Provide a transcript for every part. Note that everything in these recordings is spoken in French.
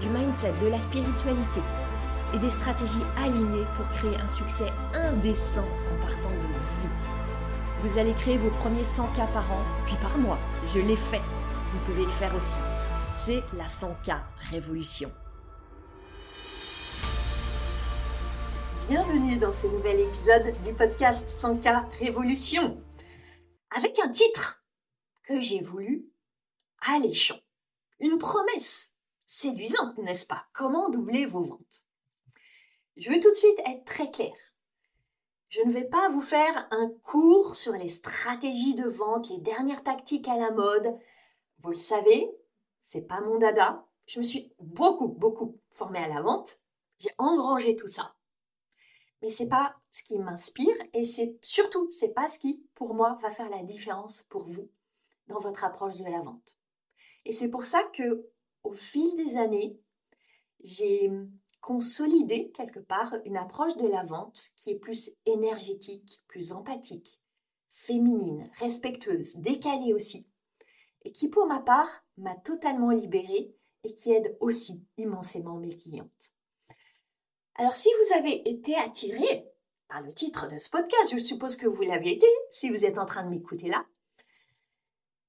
du mindset, de la spiritualité et des stratégies alignées pour créer un succès indécent en partant de vous. Vous allez créer vos premiers 100 k par an, puis par mois. Je l'ai fait. Vous pouvez le faire aussi. C'est la 100K Révolution. Bienvenue dans ce nouvel épisode du podcast 100K Révolution. Avec un titre que j'ai voulu alléchant. Une promesse séduisante, n'est-ce pas? Comment doubler vos ventes? Je veux tout de suite être très clair. Je ne vais pas vous faire un cours sur les stratégies de vente, les dernières tactiques à la mode. Vous le savez, c'est pas mon dada. Je me suis beaucoup, beaucoup formée à la vente. J'ai engrangé tout ça. Mais c'est pas ce qui m'inspire et c'est surtout, c'est pas ce qui, pour moi, va faire la différence pour vous dans votre approche de la vente. Et c'est pour ça que, au fil des années, j'ai consolidé quelque part une approche de la vente qui est plus énergétique, plus empathique, féminine, respectueuse, décalée aussi, et qui pour ma part m'a totalement libérée et qui aide aussi immensément mes clientes. Alors si vous avez été attiré par le titre de ce podcast, je suppose que vous l'avez été si vous êtes en train de m'écouter là,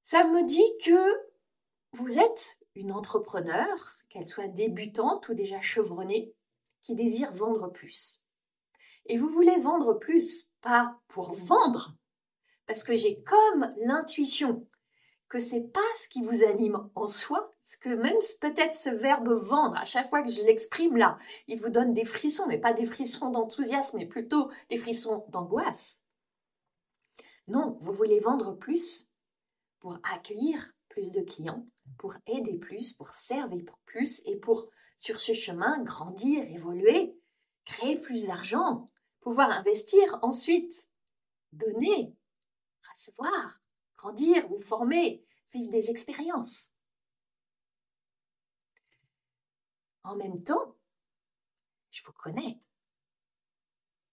ça me dit que vous êtes une entrepreneur, qu'elle soit débutante ou déjà chevronnée, qui désire vendre plus. Et vous voulez vendre plus, pas pour vendre, parce que j'ai comme l'intuition que c'est pas ce qui vous anime en soi, ce que même peut-être ce verbe vendre, à chaque fois que je l'exprime là, il vous donne des frissons, mais pas des frissons d'enthousiasme, mais plutôt des frissons d'angoisse. Non, vous voulez vendre plus pour accueillir plus de clients, pour aider plus, pour servir plus et pour, sur ce chemin, grandir, évoluer, créer plus d'argent, pouvoir investir ensuite, donner, recevoir, grandir, vous former, vivre des expériences. En même temps, je vous connais.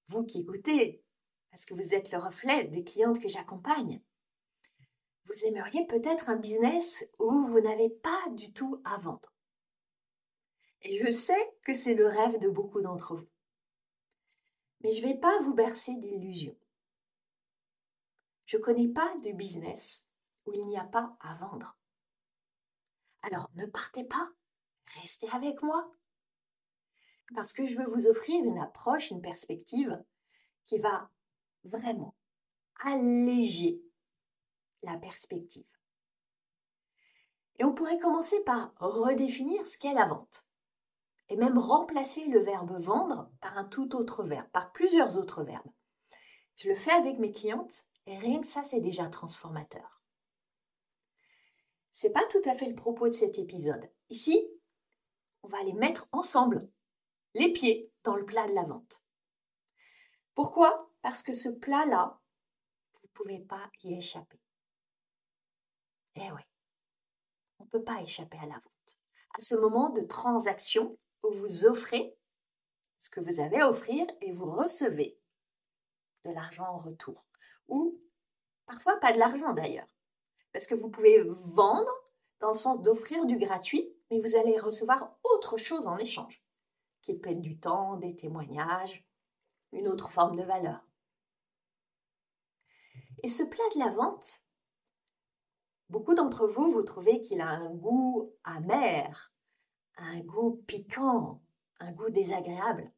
Vous qui écoutez, parce que vous êtes le reflet des clientes que j'accompagne vous aimeriez peut-être un business où vous n'avez pas du tout à vendre. Et je sais que c'est le rêve de beaucoup d'entre vous. Mais je ne vais pas vous bercer d'illusions. Je ne connais pas de business où il n'y a pas à vendre. Alors ne partez pas, restez avec moi. Parce que je veux vous offrir une approche, une perspective qui va vraiment alléger la perspective. Et on pourrait commencer par redéfinir ce qu'est la vente. Et même remplacer le verbe vendre par un tout autre verbe, par plusieurs autres verbes. Je le fais avec mes clientes et rien que ça, c'est déjà transformateur. C'est pas tout à fait le propos de cet épisode. Ici, on va les mettre ensemble, les pieds dans le plat de la vente. Pourquoi? Parce que ce plat-là, vous ne pouvez pas y échapper. Eh oui, on ne peut pas échapper à la vente. À ce moment de transaction où vous offrez ce que vous avez à offrir et vous recevez de l'argent en retour. Ou parfois pas de l'argent d'ailleurs. Parce que vous pouvez vendre dans le sens d'offrir du gratuit, mais vous allez recevoir autre chose en échange, qui peut être du temps, des témoignages, une autre forme de valeur. Et ce plat de la vente, Beaucoup d'entre vous, vous trouvez qu'il a un goût amer, un goût piquant, un goût désagréable.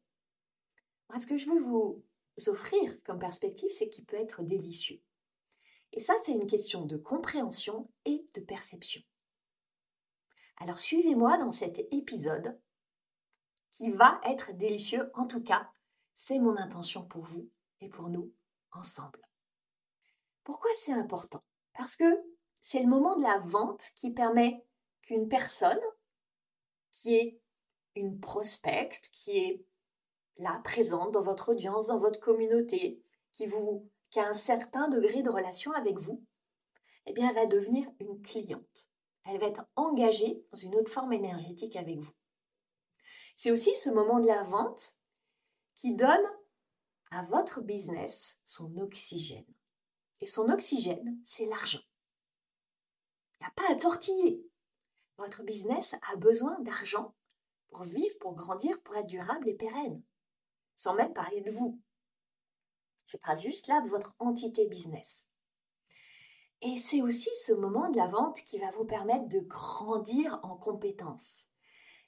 Moi, ce que je veux vous offrir comme perspective, c'est qu'il peut être délicieux. Et ça, c'est une question de compréhension et de perception. Alors suivez-moi dans cet épisode qui va être délicieux. En tout cas, c'est mon intention pour vous et pour nous ensemble. Pourquoi c'est important? Parce que c'est le moment de la vente qui permet qu'une personne qui est une prospecte qui est là, présente dans votre audience, dans votre communauté, qui, a un certain degré de relation avec vous, eh bien, elle va devenir une cliente. Elle va être engagée dans une autre forme énergétique avec vous. C'est aussi ce moment de la vente qui donne à votre business son oxygène. Et son oxygène, c'est l'argent. Il n'y a pas à tortiller. Votre business a besoin d'argent pour vivre, pour grandir, pour être durable et pérenne. Sans même parler de vous. Je parle juste là de votre entité business. Et c'est aussi ce moment de la vente qui va vous permettre de grandir en compétences,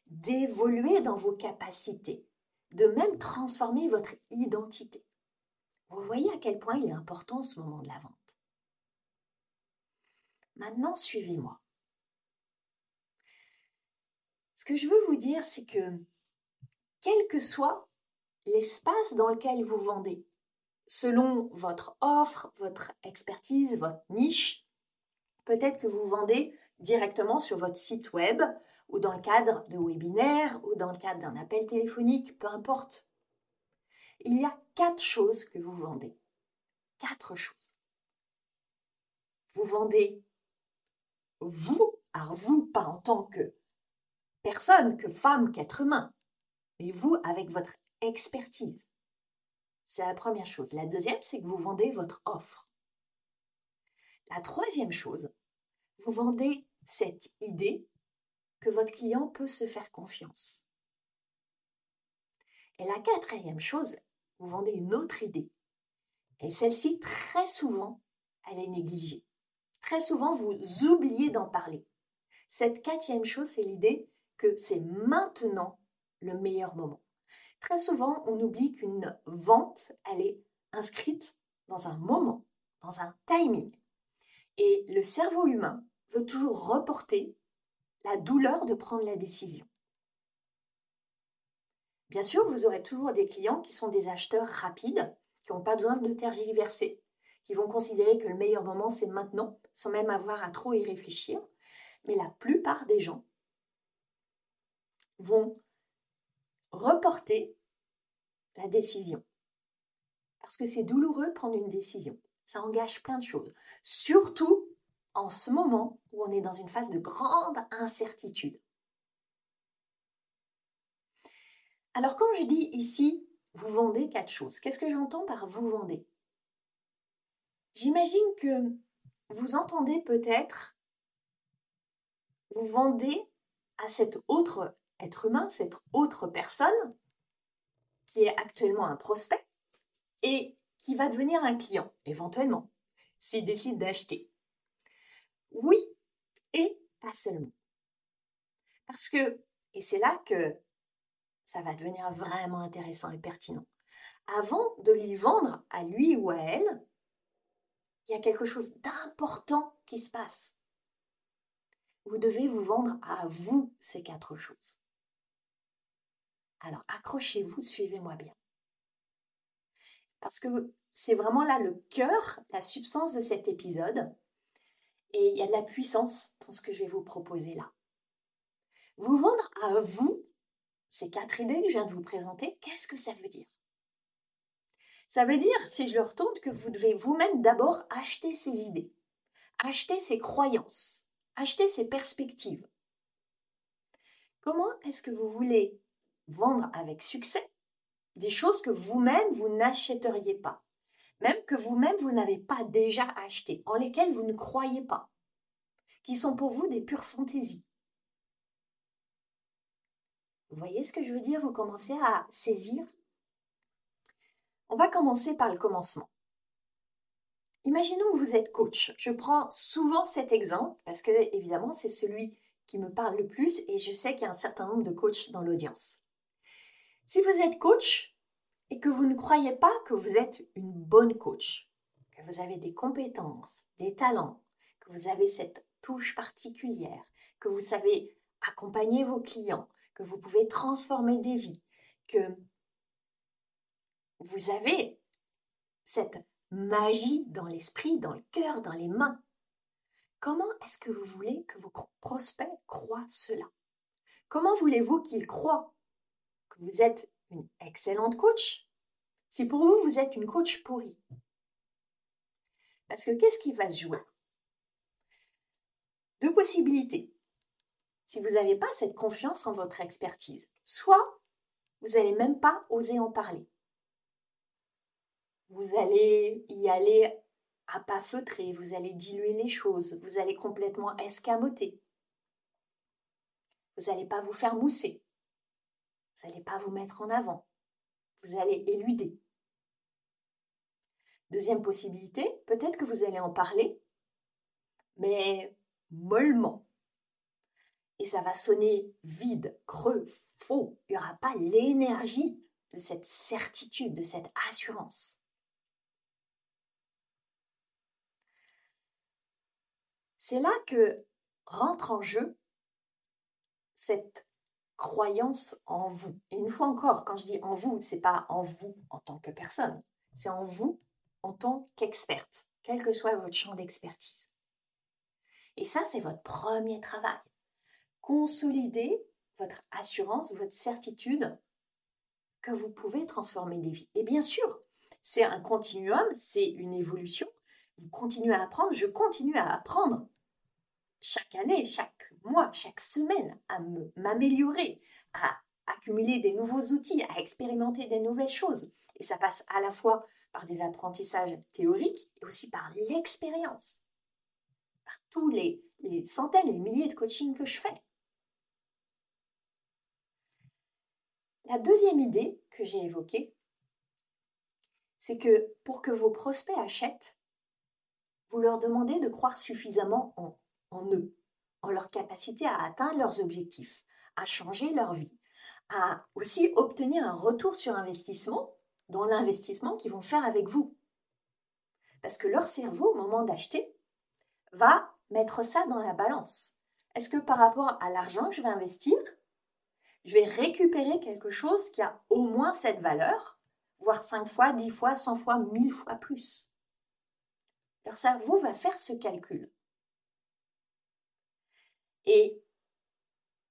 d'évoluer dans vos capacités, de même transformer votre identité. Vous voyez à quel point il est important ce moment de la vente. Maintenant, suivez-moi. Ce que je veux vous dire, c'est que quel que soit l'espace dans lequel vous vendez, selon votre offre, votre expertise, votre niche, peut-être que vous vendez directement sur votre site web ou dans le cadre de webinaires ou dans le cadre d'un appel téléphonique, peu importe. Il y a quatre choses que vous vendez. Quatre choses. Vous vendez vous, alors vous, pas en tant que personne, que femme, qu'être humain, mais vous avec votre expertise. C'est la première chose. La deuxième, c'est que vous vendez votre offre. La troisième chose, vous vendez cette idée que votre client peut se faire confiance. Et la quatrième chose, vous vendez une autre idée. Et celle-ci, très souvent, elle est négligée. Très souvent, vous oubliez d'en parler. Cette quatrième chose, c'est l'idée que c'est maintenant le meilleur moment. Très souvent, on oublie qu'une vente, elle est inscrite dans un moment, dans un timing. Et le cerveau humain veut toujours reporter la douleur de prendre la décision. Bien sûr, vous aurez toujours des clients qui sont des acheteurs rapides, qui n'ont pas besoin de tergiverser, qui vont considérer que le meilleur moment c'est maintenant, sans même avoir à trop y réfléchir. Mais la plupart des gens vont reporter la décision. Parce que c'est douloureux de prendre une décision. Ça engage plein de choses. Surtout en ce moment où on est dans une phase de grande incertitude. Alors quand je dis ici, vous vendez quatre choses, qu'est-ce que j'entends par vous vendez? J'imagine que vous entendez peut-être, vous vendez à cet autre être humain, cette autre personne, qui est actuellement un prospect, et qui va devenir un client, éventuellement, s'il décide d'acheter. Oui, et pas seulement. Parce que, et c'est là que ça va devenir vraiment intéressant et pertinent. Avant de lui vendre à lui ou à elle, il y a quelque chose d'important qui se passe. Vous devez vous vendre à vous ces quatre choses. Alors accrochez-vous, suivez-moi bien. Parce que c'est vraiment là le cœur, la substance de cet épisode. Et il y a de la puissance dans ce que je vais vous proposer là. Vous vendre à vous ces quatre idées que je viens de vous présenter, qu'est-ce que ça veut dire? Ça veut dire, si je le retourne, que vous devez vous-même d'abord acheter ces idées, acheter ces croyances, acheter ces perspectives. Comment est-ce que vous voulez vendre avec succès des choses que vous-même vous, n'achèteriez pas, même que vous-même vous, n'avez pas déjà acheté, en lesquelles vous ne croyez pas, qui sont pour vous des pures fantaisies. Vous voyez ce que je veux dire? Vous commencez à saisir On va commencer par le commencement. Imaginons que vous êtes coach. Je prends souvent cet exemple parce que, évidemment, c'est celui qui me parle le plus et je sais qu'il y a un certain nombre de coachs dans l'audience. Si vous êtes coach et que vous ne croyez pas que vous êtes une bonne coach, que vous avez des compétences, des talents, que vous avez cette touche particulière, que vous savez accompagner vos clients, que vous pouvez transformer des vies, que vous avez cette magie dans l'esprit, dans le cœur, dans les mains. Comment est-ce que vous voulez que vos prospects croient cela? Comment voulez-vous qu'ils croient que vous êtes une excellente coach, si pour vous, vous êtes une coach pourrie. Parce que qu'est-ce qui va se jouer? Deux possibilités. Si vous n'avez pas cette confiance en votre expertise, soit vous n'allez même pas oser en parler. Vous allez y aller à pas feutrer, vous allez diluer les choses, vous allez complètement escamoter. Vous n'allez pas vous faire mousser. Vous n'allez pas vous mettre en avant. Vous allez éluder. Deuxième possibilité, peut-être que vous allez en parler, mais mollement. Et ça va sonner vide, creux, faux. Il n'y aura pas l'énergie de cette certitude, de cette assurance. C'est là que rentre en jeu cette croyance en vous. Et une fois encore, quand je dis en vous, c'est pas en vous en tant que personne, c'est en vous en tant qu'experte, quel que soit votre champ d'expertise. Et ça, c'est votre premier travail. Consolider votre assurance, votre certitude que vous pouvez transformer des vies. Et bien sûr, c'est un continuum, c'est une évolution. Vous continuez à apprendre, je continue à apprendre chaque année, chaque mois, chaque semaine, à m'améliorer, à accumuler des nouveaux outils, à expérimenter des nouvelles choses. Et ça passe à la fois par des apprentissages théoriques et aussi par l'expérience, par tous les, centaines les milliers de coachings que je fais. La deuxième idée que j'ai évoquée, c'est que pour que vos prospects achètent, vous leur demandez de croire suffisamment en en eux, en leur capacité à atteindre leurs objectifs, à changer leur vie, à aussi obtenir un retour sur investissement dans l'investissement qu'ils vont faire avec vous. Parce que leur cerveau, au moment d'acheter, va mettre ça dans la balance. Est-ce que par rapport à l'argent que je vais investir, je vais récupérer quelque chose qui a au moins cette valeur, voire 5 fois, 10 fois, 100 fois, 1000 fois plus? Leur cerveau va faire ce calcul. Et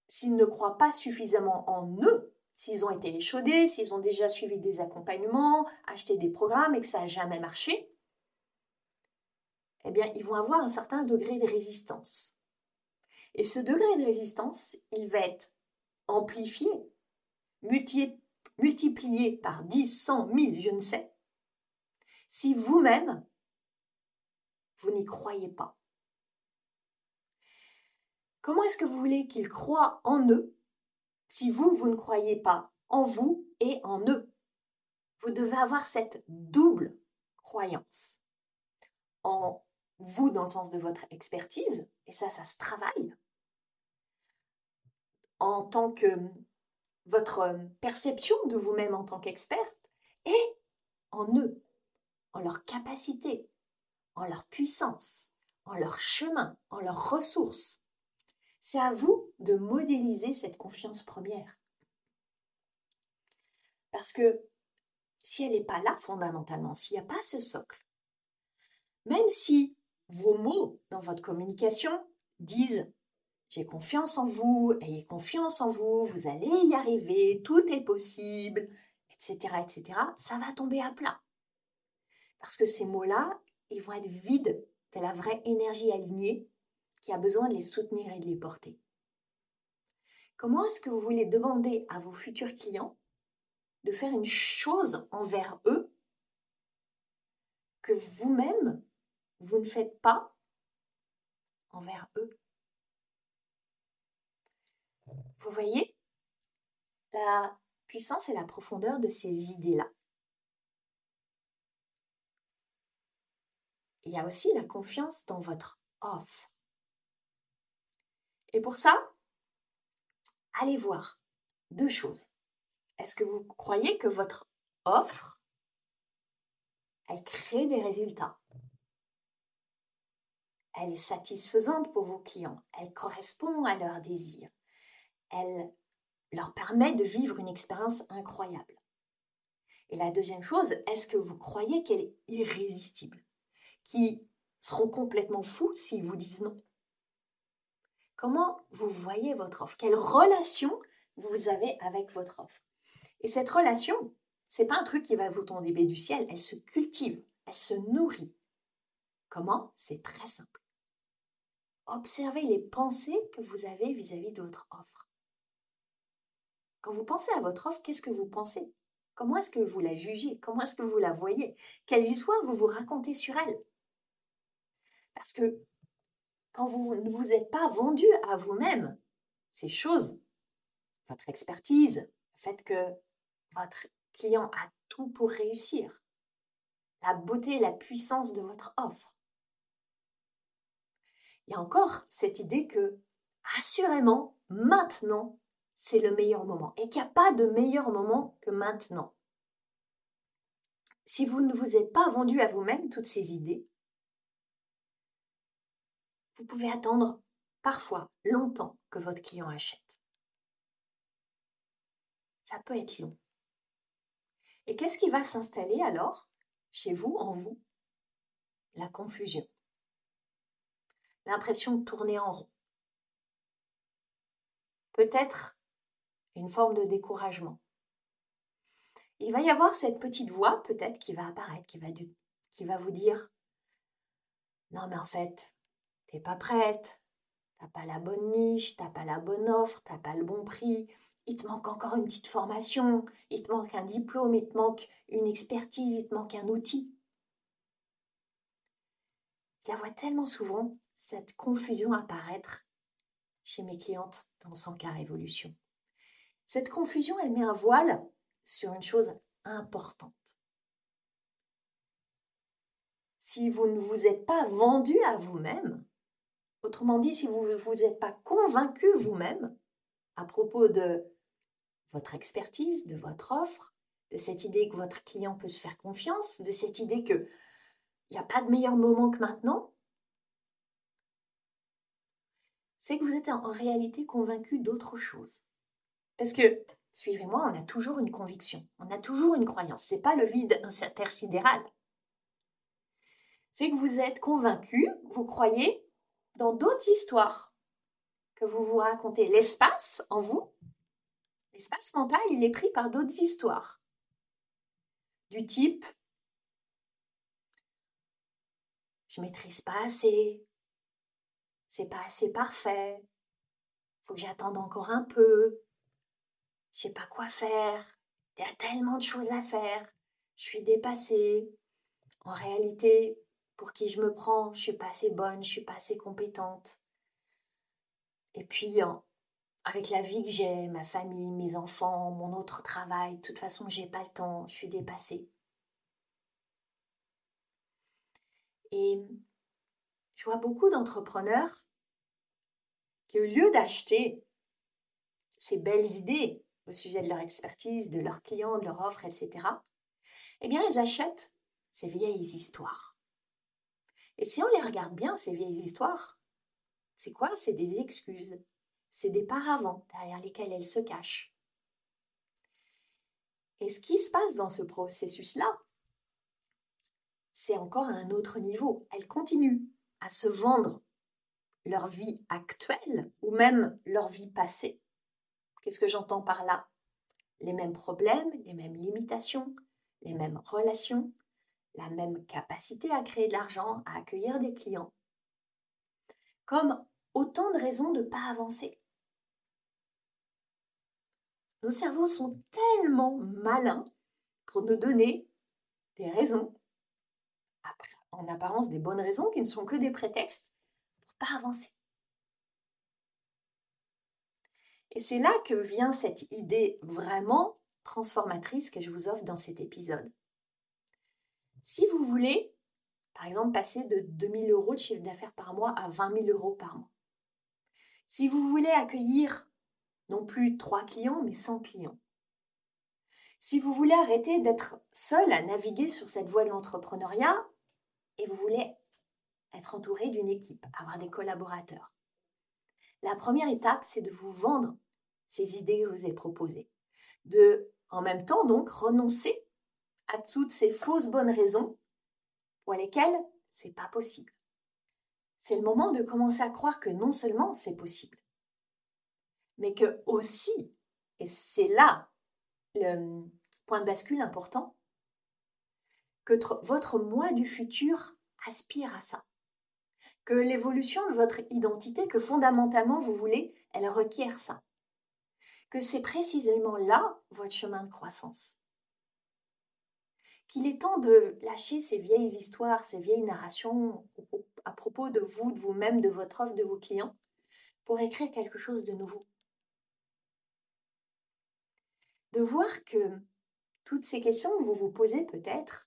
s'ils ne croient pas suffisamment en eux, s'ils ont été échaudés, s'ils ont déjà suivi des accompagnements, acheté des programmes et que ça n'a jamais marché, eh bien, ils vont avoir un certain degré de résistance. Et ce degré de résistance, il va être amplifié, multiplié par 10, 100, 1000, je ne sais, si vous-même, vous n'y croyez pas. Comment est-ce que vous voulez qu'ils croient en eux si vous, vous ne croyez pas en vous et en eux? Vous devez avoir cette double croyance. En vous dans le sens de votre expertise, et ça, ça se travaille. En tant que votre perception de vous-même en tant qu'experte, et en eux, en leur capacité, en leur puissance, en leur chemin, en leurs ressources. C'est à vous de modéliser cette confiance première. Parce que si elle n'est pas là fondamentalement, s'il n'y a pas ce socle, même si vos mots dans votre communication disent j'ai confiance en vous, ayez confiance en vous, vous allez y arriver, tout est possible, etc., etc., ça va tomber à plat. Parce que ces mots-là, ils vont être vides de la vraie énergie alignée qui a besoin de les soutenir et de les porter. Comment est-ce que vous voulez demander à vos futurs clients de faire une chose envers eux que vous-même, vous ne faites pas envers eux? Vous voyez la puissance et la profondeur de ces idées-là. Il y a aussi la confiance dans votre offre. Et pour ça, allez voir deux choses. Est-ce que vous croyez que votre offre, elle crée des résultats? Elle est satisfaisante pour vos clients, elle correspond à leurs désirs, elle leur permet de vivre une expérience incroyable. Et la deuxième chose, est-ce que vous croyez qu'elle est irrésistible? Qui seront complètement fous s'ils vous disent non? Comment vous voyez votre offre? Quelle relation vous avez avec votre offre? Et cette relation, c'est pas un truc qui va vous tomber du ciel, elle se cultive, elle se nourrit. Comment? C'est très simple. Observez les pensées que vous avez vis-à-vis de votre offre. Quand vous pensez à votre offre, qu'est-ce que vous pensez? Comment est-ce que vous la jugez? Comment est-ce que vous la voyez? Quelles histoires vous vous racontez sur elle Parce que quand vous ne vous êtes pas vendu à vous-même ces choses, votre expertise, le fait que votre client a tout pour réussir, la beauté et la puissance de votre offre. Il y a encore cette idée que, assurément, maintenant, c'est le meilleur moment et qu'il n'y a pas de meilleur moment que maintenant. Si vous ne vous êtes pas vendu à vous-même toutes ces idées, vous pouvez attendre parfois longtemps que votre client achète. Ça peut être long. Et qu'est-ce qui va s'installer alors chez vous, en vous? La confusion. L'impression de tourner en rond. Peut-être une forme de découragement. Il va y avoir cette petite voix peut-être qui va apparaître, qui va, vous dire Non, mais en fait, t'es pas prête, t'as pas la bonne niche, t'as pas la bonne offre, t'as pas le bon prix, il te manque encore une petite formation, il te manque un diplôme, il te manque une expertise, il te manque un outil. Je la vois tellement souvent, cette confusion apparaître chez mes clientes dans son cas Révolution. Cette confusion, elle met un voile sur une chose importante. Si vous ne vous êtes pas vendu à vous-même, autrement dit, si vous ne vous êtes pas convaincu vous-même à propos de votre expertise, de votre offre, de cette idée que votre client peut se faire confiance, de cette idée qu'il n'y a pas de meilleur moment que maintenant, c'est que vous êtes en réalité convaincu d'autre chose. Parce que, suivez-moi, on a toujours une conviction, on a toujours une croyance. C'est pas le vide intersidéral. C'est que vous êtes convaincu, vous croyez dans d'autres histoires que vous vous racontez. L'espace en vous L'espace mental, il est pris par d'autres histoires. Du type je maîtrise pas assez, c'est pas assez parfait, faut que j'attende encore un peu, je sais pas quoi faire, il y a tellement de choses à faire, je suis dépassée. En réalité, pour qui je me prends, je suis pas assez bonne, je suis pas assez compétente. Et puis, avec la vie que j'ai, ma famille, mes enfants, mon autre travail, de toute façon, j'ai pas le temps, je suis dépassée. Et je vois beaucoup d'entrepreneurs qui, au lieu d'acheter ces belles idées au sujet de leur expertise, de leurs clients, de leur offre, etc., eh bien, ils achètent ces vieilles histoires. Et si on les regarde bien, ces vieilles histoires, c'est quoi? C'est des excuses, c'est des paravents derrière lesquels elles se cachent. Et ce qui se passe dans ce processus-là, c'est encore à un autre niveau. Elles continuent à se vendre leur vie actuelle ou même leur vie passée. Qu'est-ce que j'entends par là? Les mêmes problèmes, les mêmes limitations, les mêmes relations, la même capacité à créer de l'argent, à accueillir des clients. Comme autant de raisons de ne pas avancer. Nos cerveaux sont tellement malins pour nous donner des raisons, en apparence des bonnes raisons qui ne sont que des prétextes pour pas avancer. Et c'est là que vient cette idée vraiment transformatrice que je vous offre dans cet épisode. Si vous voulez, par exemple, passer de 2000 euros de chiffre d'affaires par mois à 20 000 euros par mois, si vous voulez accueillir non plus trois clients, mais 100 clients. Si vous voulez arrêter d'être seul à naviguer sur cette voie de l'entrepreneuriat et vous voulez être entouré d'une équipe, avoir des collaborateurs, la première étape, c'est de vous vendre ces idées que je vous ai proposées. De, en même temps, donc, renoncer à toutes ces fausses bonnes raisons pour lesquelles c'est pas possible. C'est le moment de commencer à croire que non seulement c'est possible, mais que aussi, et c'est là le point de bascule important, que votre moi du futur aspire à ça. Que l'évolution de votre identité, que fondamentalement vous voulez, elle requiert ça. Que c'est précisément là votre chemin de croissance. Qu'il est temps de lâcher ces vieilles histoires, ces vieilles narrations à propos de vous, de vous-même, de votre offre, de vos clients, pour écrire quelque chose de nouveau. De voir que toutes ces questions que vous vous posez peut-être,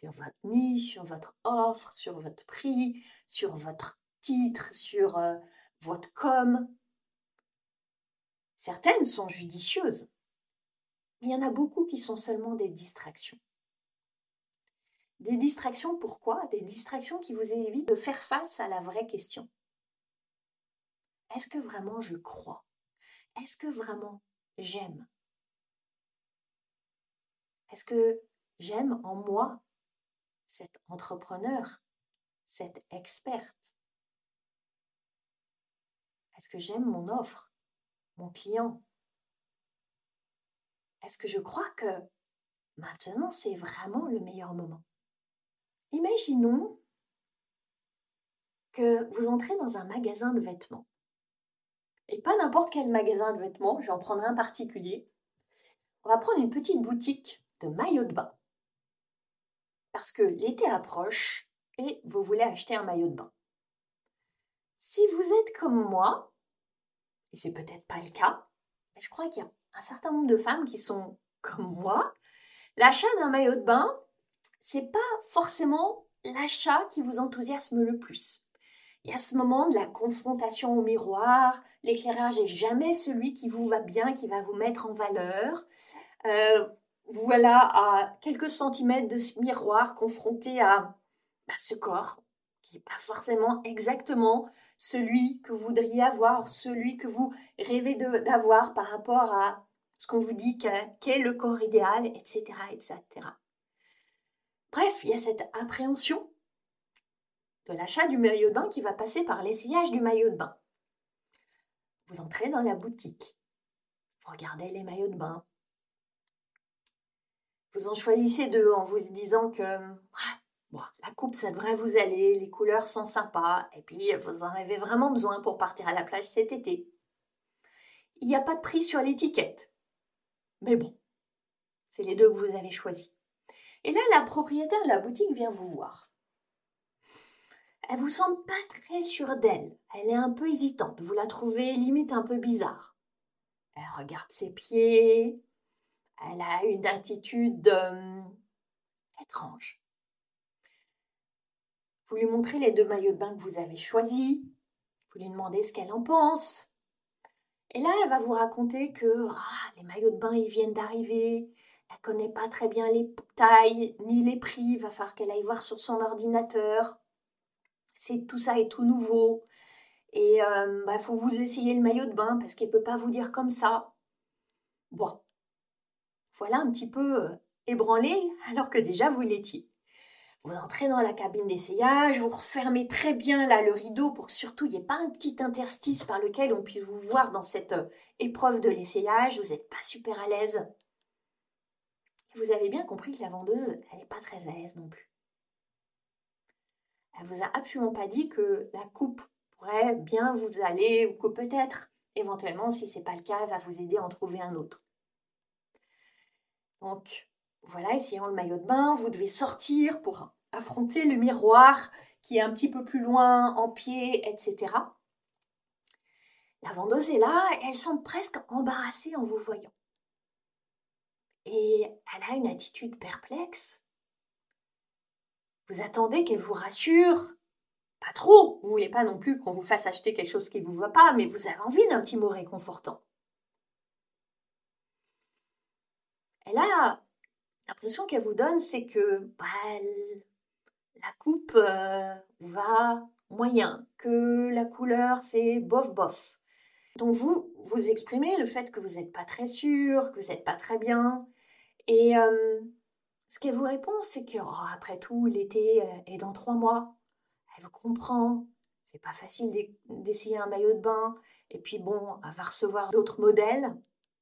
sur votre niche, sur votre offre, sur votre prix, sur votre titre, sur euh, votre com. Certaines sont judicieuses, mais il y en a beaucoup qui sont seulement des distractions. Des distractions pourquoi? Des distractions qui vous évitent de faire face à la vraie question. Est-ce que vraiment je crois? Est-ce que vraiment j'aime? Est-ce que j'aime en moi cet entrepreneur, cette experte? Est-ce que j'aime mon offre, mon client? Est-ce que je crois que maintenant c'est vraiment le meilleur moment? Imaginons que vous entrez dans un magasin de vêtements. Et pas n'importe quel magasin de vêtements, je vais en prendre un particulier. On va prendre une petite boutique de maillots de bain parce que l'été approche et vous voulez acheter un maillot de bain. Si vous êtes comme moi, et c'est peut-être pas le cas, mais je crois qu'il y a un certain nombre de femmes qui sont comme moi, l'achat d'un maillot de bain, c'est pas forcément l'achat qui vous enthousiasme le plus. Il y a ce moment de la confrontation au miroir, l'éclairage est jamais celui qui vous va bien, qui va vous mettre en valeur. Euh, voilà à quelques centimètres de ce miroir confronté à, bah, ce corps qui n'est pas forcément exactement celui que vous voudriez avoir, celui que vous rêvez d'avoir par rapport à ce qu'on vous dit qu'est le corps idéal, etc., etc. Bref, il y a cette appréhension de l'achat du maillot de bain qui va passer par l'essayage du maillot de bain. Vous entrez dans la boutique, vous regardez les maillots de bain, vous en choisissez deux en vous disant que la coupe, ça devrait vous aller, les couleurs sont sympas, et puis vous en avez vraiment besoin pour partir à la plage cet été. Il n'y a pas de prix sur l'étiquette. Mais bon, c'est les deux que vous avez choisis. Et là, la propriétaire de la boutique vient vous voir. Elle vous semble pas très sûre d'elle. Elle est un peu hésitante. Vous la trouvez limite un peu bizarre. Elle regarde ses pieds, elle a une attitude euh, étrange. Vous lui montrez les deux maillots de bain que vous avez choisis. Vous lui demandez ce qu'elle en pense. Et là, elle va vous raconter que ah, les maillots de bain, ils viennent d'arriver. Elle connaît pas très bien les tailles ni les prix. Il va falloir qu'elle aille voir sur son ordinateur. C'est tout ça est tout nouveau. Et il euh, bah, faut vous essayer le maillot de bain parce qu'elle peut pas vous dire comme ça. Bon, voilà un petit peu euh, ébranlé alors que déjà vous l'étiez. Vous entrez dans la cabine d'essayage, vous refermez très bien là le rideau pour surtout il n'y ait pas un petit interstice par lequel on puisse vous voir dans cette euh, épreuve de l'essayage, vous n'êtes pas super à l'aise. Vous avez bien compris que la vendeuse, elle n'est pas très à l'aise non plus. Elle vous a absolument pas dit que la coupe pourrait bien vous aller ou que peut-être, éventuellement, si ce n'est pas le cas, elle va vous aider à en trouver un autre. Donc, voilà, essayant le maillot de bain, vous devez sortir pour affronter le miroir qui est un petit peu plus loin, en pied, etc. La vendeuse est là, elle semble presque embarrassée en vous voyant. Et elle a une attitude perplexe. Vous attendez qu'elle vous rassure. Pas trop, vous voulez pas non plus qu'on vous fasse acheter quelque chose qui ne vous va pas, mais vous avez envie d'un petit mot réconfortant. Et là, l'impression qu'elle vous donne, c'est que bah, la coupe euh, va moyen, que la couleur, c'est bof-bof. Donc vous, vous exprimez le fait que vous n'êtes pas très sûr, que vous n'êtes pas très bien. Et euh, ce qu'elle vous répond, c'est que oh, après tout, l'été euh, est dans trois mois. Elle vous comprend. C'est pas facile d'essayer un maillot de bain. Et puis bon, elle va recevoir d'autres modèles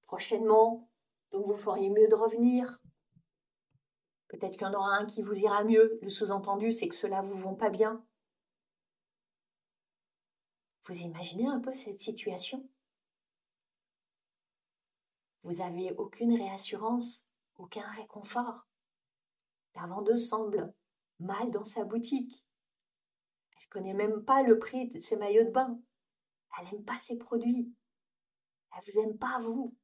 prochainement Donc vous feriez mieux de revenir. Peut-être qu'il y en aura un qui vous ira mieux. Le sous-entendu, c'est que ceux-là vous vont pas bien. Vous imaginez un peu cette situation? Vous avez aucune réassurance, aucun réconfort. La vendeuse semble mal dans sa boutique. Elle ne connaît même pas le prix de ses maillots de bain. Elle n'aime pas ses produits. Elle vous aime pas vous.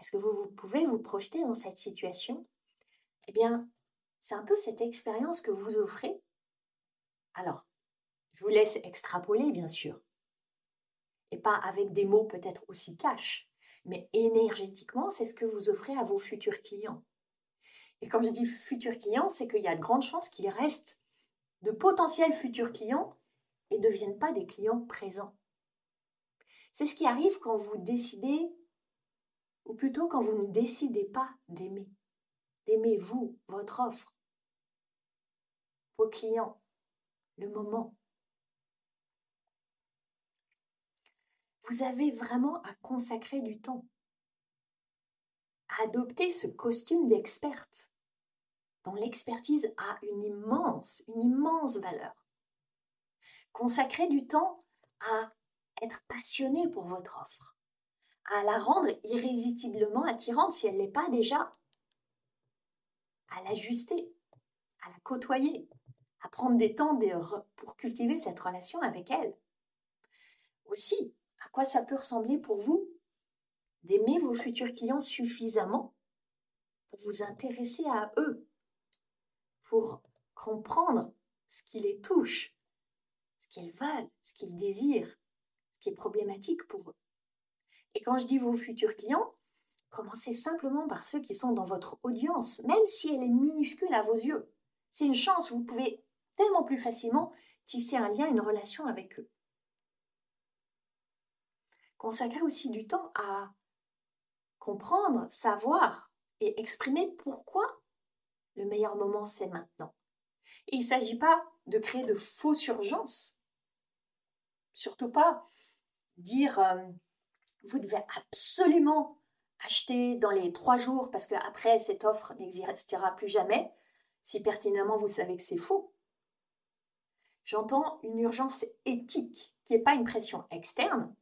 Est-ce que vous, vous, pouvez vous projeter dans cette situation? Eh bien, c'est un peu cette expérience que vous offrez. Alors, je vous laisse extrapoler, bien sûr. Et pas avec des mots peut-être aussi cash, mais énergétiquement, c'est ce que vous offrez à vos futurs clients. Et quand je dis futurs clients, c'est qu'il y a de grandes chances qu'ils restent de potentiels futurs clients et ne deviennent pas des clients présents. C'est ce qui arrive quand vous décidez, ou plutôt quand vous ne décidez pas d'aimer. D'aimer vous, votre offre, vos clients, le moment. Vous avez vraiment à consacrer du temps, adopter ce costume d'experte, dont l'expertise a une immense, une immense valeur. Consacrer du temps à être passionné pour votre offre, à la rendre irrésistiblement attirante si elle ne l'est pas déjà, à l'ajuster, à la côtoyer, à prendre des temps pour cultiver cette relation avec elle. Aussi, quoi ça peut ressembler pour vous d'aimer vos futurs clients suffisamment pour vous intéresser à eux, pour comprendre ce qui les touche, ce qu'ils veulent, ce qu'ils désirent, ce qui est problématique pour eux. Et quand je dis vos futurs clients, commencez simplement par ceux qui sont dans votre audience, même si elle est minuscule à vos yeux. C'est une chance, vous pouvez tellement plus facilement tisser un lien, une relation avec eux. Consacrez aussi du temps à comprendre, savoir et exprimer pourquoi le meilleur moment c'est maintenant. Il ne s'agit pas de créer de fausses urgences. Surtout pas dire euh, vous devez absolument acheter dans les trois jours parce qu'après cette offre n'existera plus jamais, si pertinemment vous savez que c'est faux. J'entends une urgence éthique qui n'est pas une pression externe,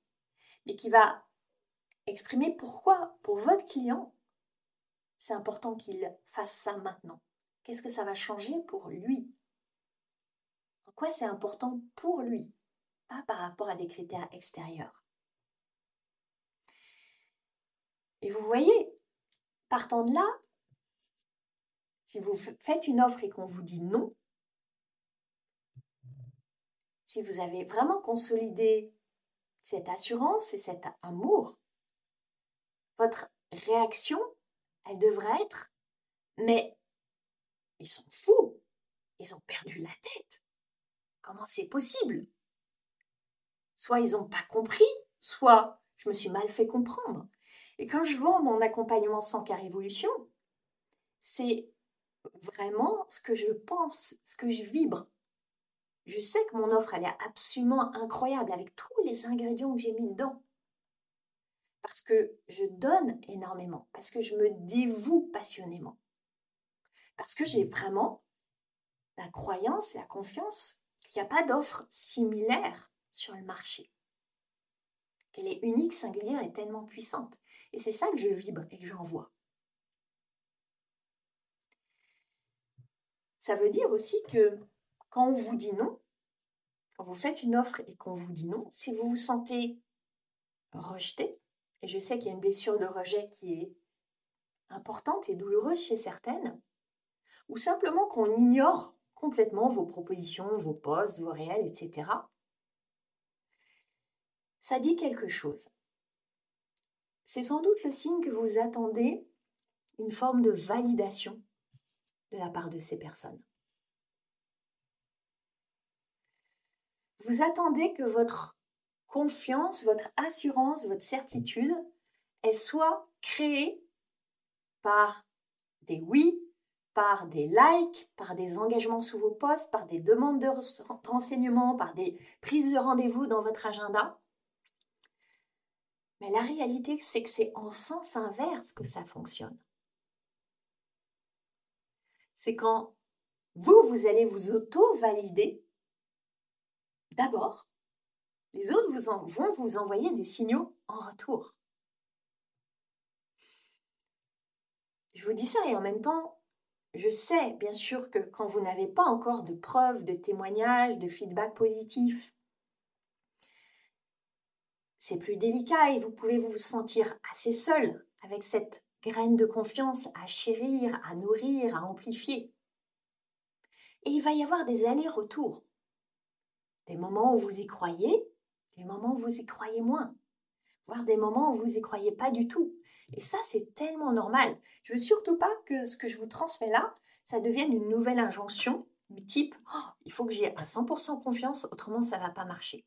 mais qui va exprimer pourquoi, pour votre client, c'est important qu'il fasse ça maintenant. Qu'est-ce que ça va changer pour lui? En quoi c'est important pour lui, pas par rapport à des critères extérieurs. Et vous voyez, partant de là, si vous faites une offre et qu'on vous dit non, si vous avez vraiment consolidé cette assurance et cet amour, votre réaction, elle devrait être Mais ils sont fous, ils ont perdu la tête. Comment c'est possible? Soit ils n'ont pas compris, soit je me suis mal fait comprendre. Et quand je vends mon accompagnement sans cas révolution, c'est vraiment ce que je pense, ce que je vibre je sais que mon offre, elle est absolument incroyable avec tous les ingrédients que j'ai mis dedans. Parce que je donne énormément, parce que je me dévoue passionnément. Parce que j'ai vraiment la croyance la confiance qu'il n'y a pas d'offre similaire sur le marché. Qu'elle est unique, singulière et tellement puissante. Et c'est ça que je vibre et que j'envoie. Ça veut dire aussi que quand on vous dit non, quand vous faites une offre et qu'on vous dit non, si vous vous sentez rejeté, et je sais qu'il y a une blessure de rejet qui est importante et douloureuse chez certaines, ou simplement qu'on ignore complètement vos propositions, vos postes, vos réels, etc., ça dit quelque chose. C'est sans doute le signe que vous attendez une forme de validation de la part de ces personnes. Vous attendez que votre confiance, votre assurance, votre certitude, elle soit créée par des oui, par des likes, par des engagements sous vos postes, par des demandes de renseignements, par des prises de rendez-vous dans votre agenda. Mais la réalité, c'est que c'est en sens inverse que ça fonctionne. C'est quand vous, vous allez vous auto-valider, d'abord, les autres vont vous envoyer des signaux en retour. Je vous dis ça et en même temps, je sais bien sûr que quand vous n'avez pas encore de preuves, de témoignages, de feedback positif, c'est plus délicat et vous pouvez vous sentir assez seul avec cette graine de confiance à chérir, à nourrir, à amplifier. Et il va y avoir des allers-retours. Des moments où vous y croyez, des moments où vous y croyez moins, voire des moments où vous y croyez pas du tout. Et ça, c'est tellement normal. Je veux surtout pas que ce que je vous transmets là, ça devienne une nouvelle injonction du type oh, il faut que j'y à 100% confiance, autrement ça va pas marcher.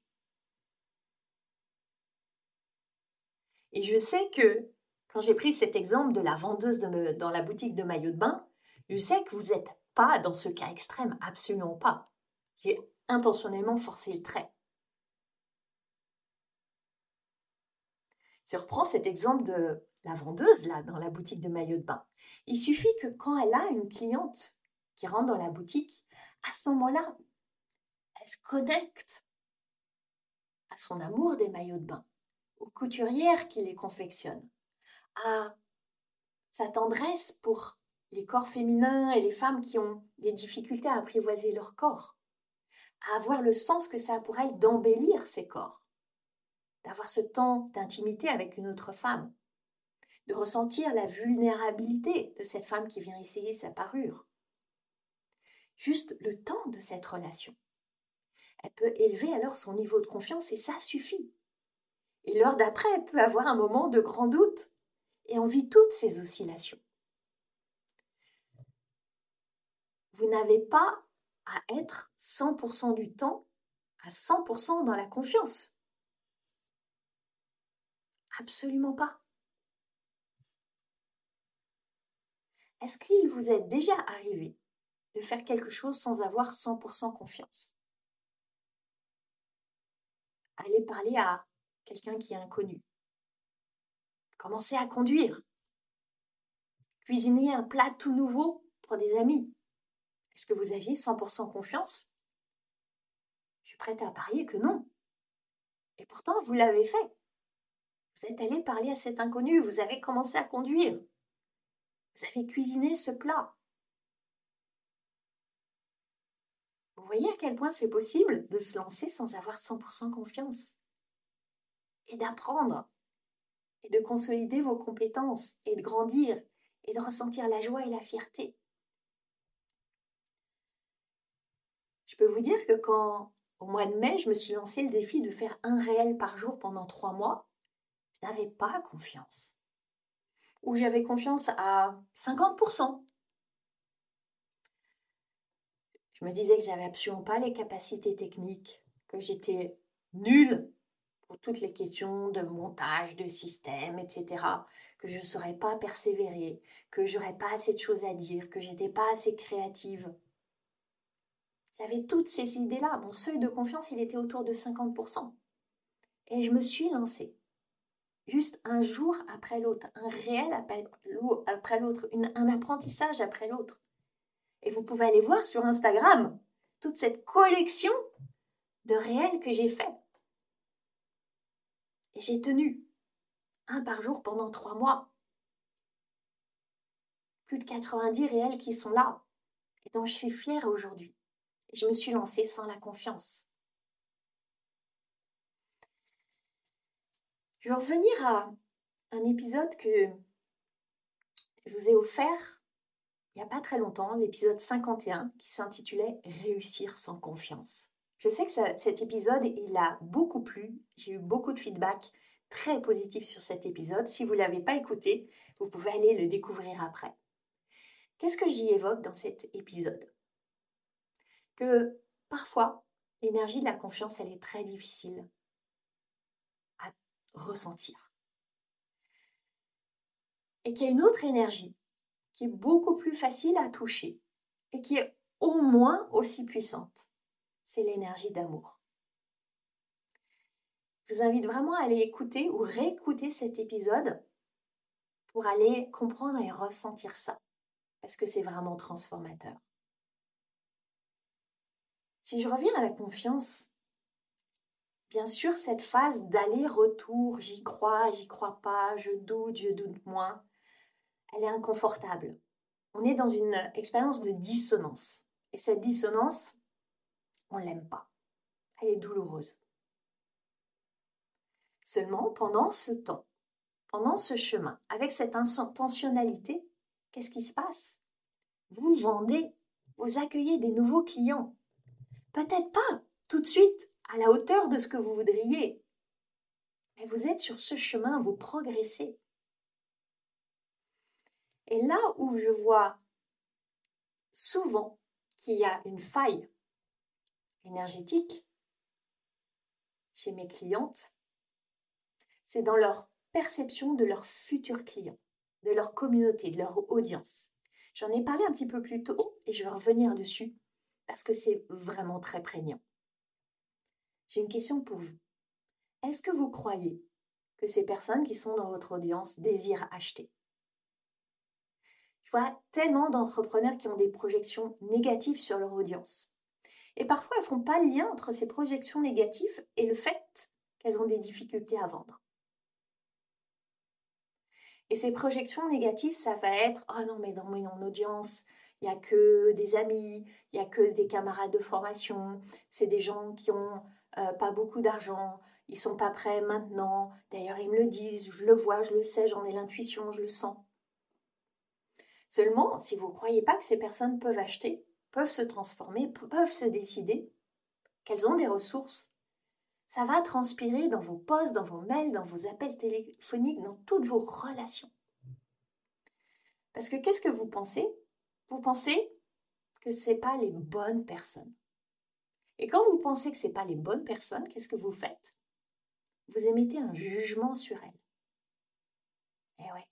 Et je sais que quand j'ai pris cet exemple de la vendeuse dans la boutique de maillots de bain, je sais que vous n'êtes pas dans ce cas extrême, absolument pas. Intentionnellement forcé le trait. Si on reprend cet exemple de la vendeuse là dans la boutique de maillots de bain, il suffit que quand elle a une cliente qui rentre dans la boutique, à ce moment-là, elle se connecte à son amour des maillots de bain aux couturières qui les confectionnent, à sa tendresse pour les corps féminins et les femmes qui ont des difficultés à apprivoiser leur corps, à avoir le sens que ça a pour elles d'embellir ces corps, d'avoir ce temps d'intimité avec une autre femme, de ressentir la vulnérabilité de cette femme qui vient essayer sa parure. Juste le temps de cette relation. Elle peut élever alors son niveau de confiance et ça suffit. Et l'heure d'après, elle peut avoir un moment de grand doute. Et on vit toutes ces oscillations. Vous n'avez pas à être 100% du temps à 100% dans la confiance. Absolument pas. Est-ce qu'il vous est déjà arrivé de faire quelque chose sans avoir 100% confiance? Allez parler à quelqu'un qui est inconnu. Commencez à conduire. Cuisiner un plat tout nouveau pour des amis. Est-ce que vous aviez 100% confiance? Je suis prête à parier que non. Et pourtant, vous l'avez fait. Vous êtes allé parler à cet inconnu, vous avez commencé à conduire. Vous avez cuisiné ce plat. Vous voyez à quel point c'est possible de se lancer sans avoir 100% confiance et d'apprendre et de consolider vos compétences et de grandir et de ressentir la joie et la fierté. Peux vous dire que quand, au mois de mai, je me suis lancé le défi de faire un réel par jour pendant trois mois, je n'avais pas confiance. Ou j'avais confiance à 50%. Je me disais que j'avais absolument pas les capacités techniques, que j'étais nulle pour toutes les questions de montage, de système, etc., que je ne saurais pas persévérer, que j'aurais pas assez de choses à dire, que j'étais pas assez créative. J'avais toutes ces idées-là. Mon seuil de confiance, il était autour de 50%. Et je me suis lancée. Juste un jour après l'autre, un réel après l'autre, un apprentissage après l'autre. Et vous pouvez aller voir sur Instagram toute cette collection de réels que j'ai fait. Et j'ai tenu un par jour pendant trois mois. Plus de 90 réels qui sont là et dont je suis fière aujourd'hui. Je me suis lancée sans la confiance. Je vais revenir à un épisode que je vous ai offert il n'y a pas très longtemps, l'épisode 51, qui s'intitulait Réussir sans confiance. Je sais que cet épisode, il a beaucoup plu. J'ai eu beaucoup de feedback très positif sur cet épisode. Si vous ne l'avez pas écouté, vous pouvez aller le découvrir après. Qu'est-ce que j'y évoque dans cet épisode? Que parfois, l'énergie de la confiance, elle est très difficile à ressentir. Et qu'il y a une autre énergie qui est beaucoup plus facile à toucher et qui est au moins aussi puissante c'est l'énergie d'amour. Je vous invite vraiment à aller écouter ou réécouter cet épisode pour aller comprendre et ressentir ça, parce que c'est vraiment transformateur. Si je reviens à la confiance, bien sûr, cette phase d'aller-retour, j'y crois, j'y crois pas, je doute, je doute moins, elle est inconfortable. On est dans une expérience de dissonance. Et cette dissonance, on l'aime pas. Elle est douloureuse. Seulement, pendant ce temps, pendant ce chemin, avec cette intentionnalité, qu'est-ce qui se passe? Vous vendez, vous accueillez des nouveaux clients. Peut-être pas tout de suite à la hauteur de ce que vous voudriez, mais vous êtes sur ce chemin, vous progressez. Et là où je vois souvent qu'il y a une faille énergétique chez mes clientes, c'est dans leur perception de leurs futurs clients, de leur communauté, de leur audience. J'en ai parlé un petit peu plus tôt et je vais revenir dessus parce que c'est vraiment très prégnant. J'ai une question pour vous. Est-ce que vous croyez que ces personnes qui sont dans votre audience désirent acheter? Je vois tellement d'entrepreneurs qui ont des projections négatives sur leur audience. Et parfois, elles ne font pas le lien entre ces projections négatives et le fait qu'elles ont des difficultés à vendre. Et ces projections négatives, ça va être oh non, mais dans mon audience, il n'y a que des amis, il n'y a que des camarades de formation, c'est des gens qui ont euh, pas beaucoup d'argent, ils sont pas prêts maintenant. D'ailleurs, ils me le disent, je le vois, je le sais, j'en ai l'intuition, je le sens. Seulement, si vous ne croyez pas que ces personnes peuvent acheter, peuvent se transformer, peuvent se décider, qu'elles ont des ressources, ça va transpirer dans vos posts, dans vos mails, dans vos appels téléphoniques, dans toutes vos relations. Parce que qu'est-ce que vous pensez? Vous pensez que ce pas les bonnes personnes. Et quand vous pensez que ce pas les bonnes personnes, qu'est-ce que vous faites? Vous émettez un jugement sur elles. Eh ouais,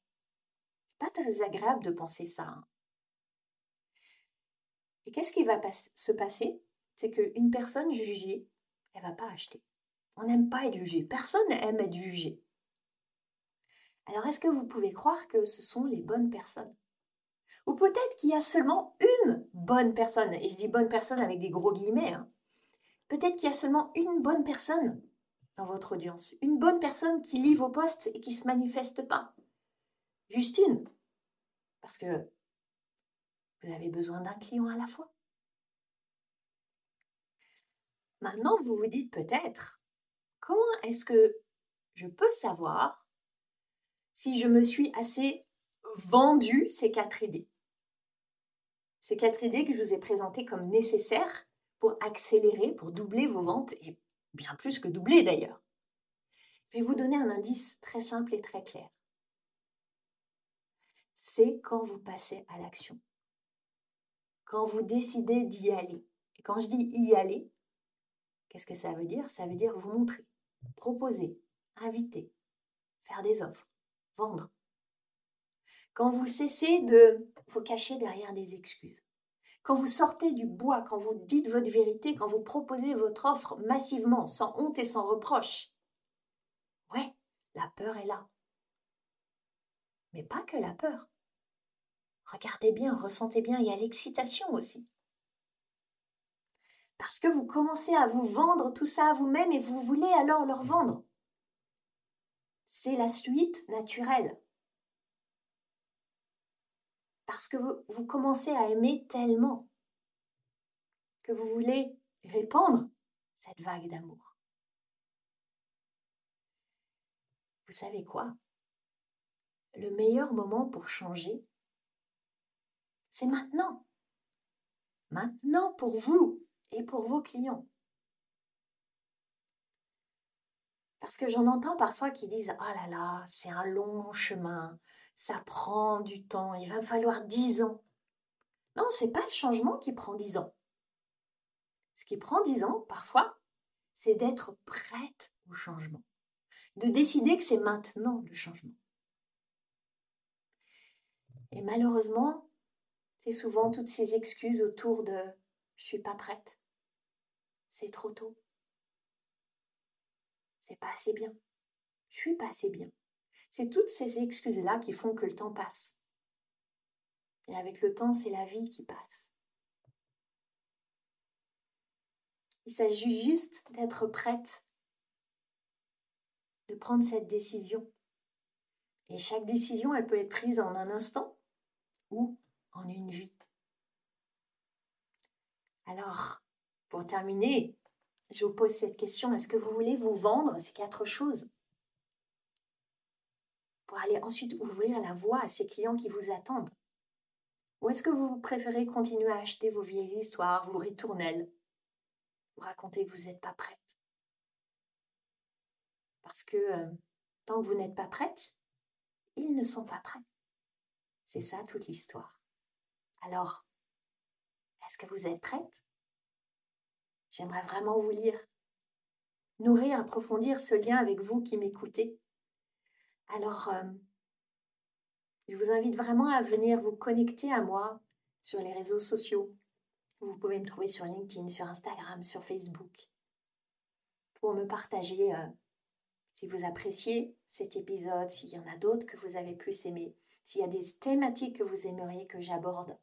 c'est pas très agréable de penser ça. Hein. Et qu'est-ce qui va se passer? C'est qu'une personne jugée, elle va pas acheter. On n'aime pas être jugé. Personne n'aime être jugé. Alors est-ce que vous pouvez croire que ce sont les bonnes personnes? Ou peut-être qu'il y a seulement une bonne personne, et je dis bonne personne avec des gros guillemets. Hein. Peut-être qu'il y a seulement une bonne personne dans votre audience, une bonne personne qui lit vos posts et qui ne se manifeste pas. Juste une. Parce que vous avez besoin d'un client à la fois. Maintenant, vous vous dites peut-être, comment est-ce que je peux savoir si je me suis assez vendu ces quatre idées? Ces quatre idées que je vous ai présentées comme nécessaires pour accélérer, pour doubler vos ventes, et bien plus que doubler d'ailleurs. Je vais vous donner un indice très simple et très clair. C'est quand vous passez à l'action. Quand vous décidez d'y aller. Et quand je dis y aller, qu'est-ce que ça veut dire? Ça veut dire vous montrer proposer, inviter, faire des offres, vendre. Quand vous cessez de vous cacher derrière des excuses, quand vous sortez du bois, quand vous dites votre vérité, quand vous proposez votre offre massivement, sans honte et sans reproche, ouais, la peur est là. Mais pas que la peur. Regardez bien, ressentez bien, il y a l'excitation aussi. Parce que vous commencez à vous vendre tout ça à vous-même et vous voulez alors leur vendre. C'est la suite naturelle. Parce que vous, commencez à aimer tellement que vous voulez répandre cette vague d'amour. Vous savez quoi? Le meilleur moment pour changer, c'est maintenant. Maintenant pour vous et pour vos clients. Parce que j'en entends parfois qui disent Oh là là, c'est un long chemin, ça prend du temps, il va falloir dix ans. Non, c'est pas le changement qui prend dix ans. Ce qui prend dix ans, parfois, c'est d'être prête au changement, de décider que c'est maintenant le changement. Et malheureusement, c'est souvent toutes ces excuses autour de je suis pas prête, c'est trop tôt. c'est pas assez bien. Je suis pas assez bien. C'est toutes ces excuses-là qui font que le temps passe. Et avec le temps, c'est la vie qui passe. Il s'agit juste d'être prête, de prendre cette décision. Et chaque décision, elle peut être prise en un instant ou en une vie. Alors, pour terminer, je vous pose cette question. Est-ce que vous voulez vous vendre? Ces quatre choses pour aller ensuite ouvrir la voie à ces clients qui vous attendent Ou est-ce que vous préférez continuer à acheter vos vieilles histoires, vos ritournelles? Vous raconter que vous n'êtes pas prête Parce que euh, tant que vous n'êtes pas prête, ils ne sont pas prêts. C'est ça toute l'histoire. Alors, est-ce que vous êtes prête? J'aimerais vraiment vous lire. Nourrir, approfondir ce lien avec vous qui m'écoutez. Alors, euh, je vous invite vraiment à venir vous connecter à moi sur les réseaux sociaux. Vous pouvez me trouver sur LinkedIn, sur Instagram, sur Facebook, pour me partager euh, si vous appréciez cet épisode, s'il y en a d'autres que vous avez plus aimés, s'il y a des thématiques que vous aimeriez que j'aborde.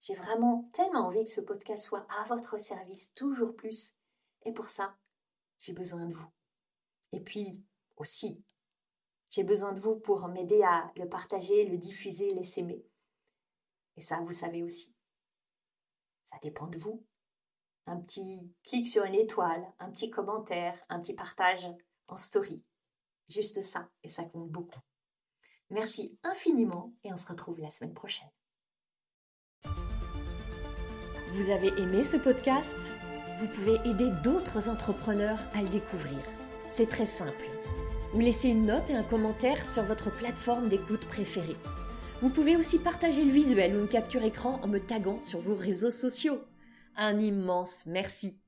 J'ai vraiment tellement envie que ce podcast soit à votre service toujours plus. Et pour ça, j'ai besoin de vous. Et puis aussi, j'ai besoin de vous pour m'aider à le partager, le diffuser, l'essaimer. Et ça, vous savez aussi. Ça dépend de vous. Un petit clic sur une étoile, un petit commentaire, un petit partage en story. Juste ça, et ça compte beaucoup. Merci infiniment et on se retrouve la semaine prochaine. Vous avez aimé ce podcast? Vous pouvez aider d'autres entrepreneurs à le découvrir. C'est très simple. Vous laissez une note et un commentaire sur votre plateforme d'écoute préférée. Vous pouvez aussi partager le visuel ou une capture écran en me taguant sur vos réseaux sociaux. Un immense merci.